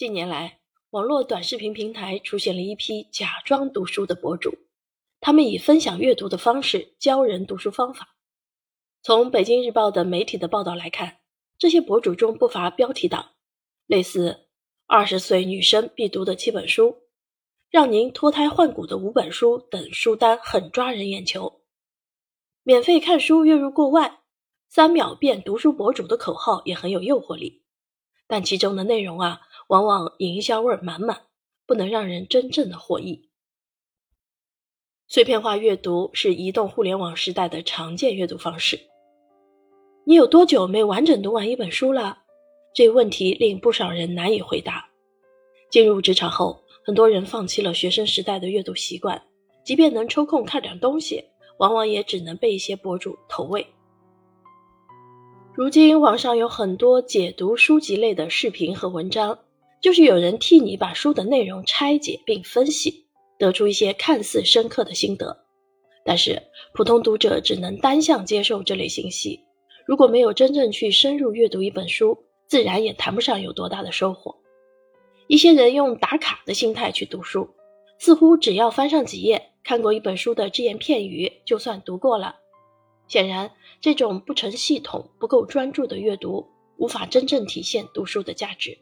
近年来，网络短视频平台出现了一批假装读书的博主，他们以分享阅读的方式教人读书方法。从北京日报的媒体的报道来看，这些博主中不乏标题党，类似“二十岁女生必读的七本书”“让您脱胎换骨的五本书”等书单很抓人眼球。免费看书月入过万，三秒变读书博主的口号也很有诱惑力，但其中的内容啊。往往营销味满满，不能让人真正的获益。碎片化阅读是移动互联网时代的常见阅读方式。你有多久没完整读完一本书了？这个问题令不少人难以回答。进入职场后，很多人放弃了学生时代的阅读习惯，即便能抽空看点东西，往往也只能被一些博主投喂。如今，网上有很多解读书籍类的视频和文章。就是有人替你把书的内容拆解并分析，得出一些看似深刻的心得，但是普通读者只能单向接受这类信息，如果没有真正去深入阅读一本书，自然也谈不上有多大的收获。一些人用打卡的心态去读书，似乎只要翻上几页，看过一本书的只言片语，就算读过了。显然，这种不成系统、不够专注的阅读，无法真正体现读书的价值。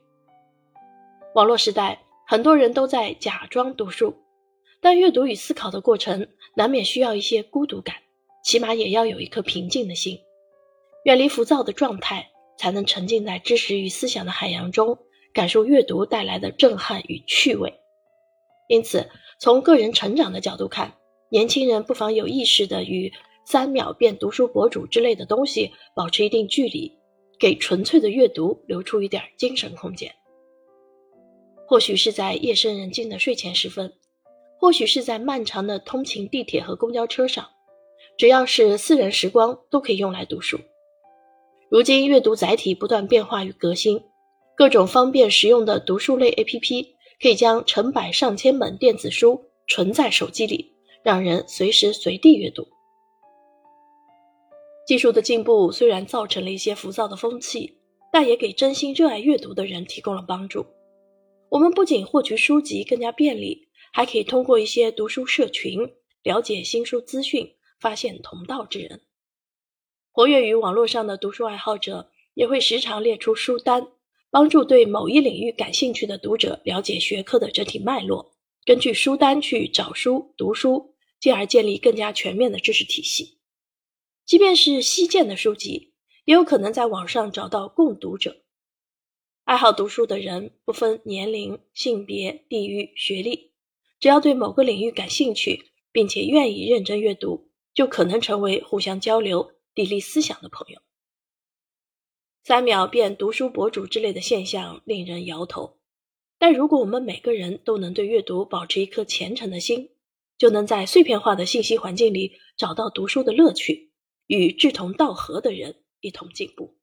网络时代，很多人都在假装读书，但阅读与思考的过程难免需要一些孤独感，起码也要有一颗平静的心，远离浮躁的状态，才能沉浸在知识与思想的海洋中，感受阅读带来的震撼与趣味。因此，从个人成长的角度看，年轻人不妨有意识地与三秒变读书博主之类的东西保持一定距离，给纯粹的阅读留出一点精神空间。或许是在夜深人静的睡前时分，或许是在漫长的通勤地铁和公交车上，只要是私人时光，都可以用来读书。如今阅读载体不断变化与革新，各种方便实用的读书类 APP 可以将成百上千本电子书存在手机里，让人随时随地阅读。技术的进步虽然造成了一些浮躁的风气，但也给真心热爱阅读的人提供了帮助。我们不仅获取书籍更加便利，还可以通过一些读书社群了解新书资讯，发现同道之人。活跃于网络上的读书爱好者也会时常列出书单，帮助对某一领域感兴趣的读者了解学科的整体脉络，根据书单去找书、读书，进而建立更加全面的知识体系。即便是稀见的书籍，也有可能在网上找到共读者。爱好读书的人不分年龄、性别、地域、学历，只要对某个领域感兴趣，并且愿意认真阅读，就可能成为互相交流、砥砺思想的朋友。三秒变读书博主之类的现象令人摇头，但如果我们每个人都能对阅读保持一颗虔诚的心，就能在碎片化的信息环境里找到读书的乐趣，与志同道合的人一同进步。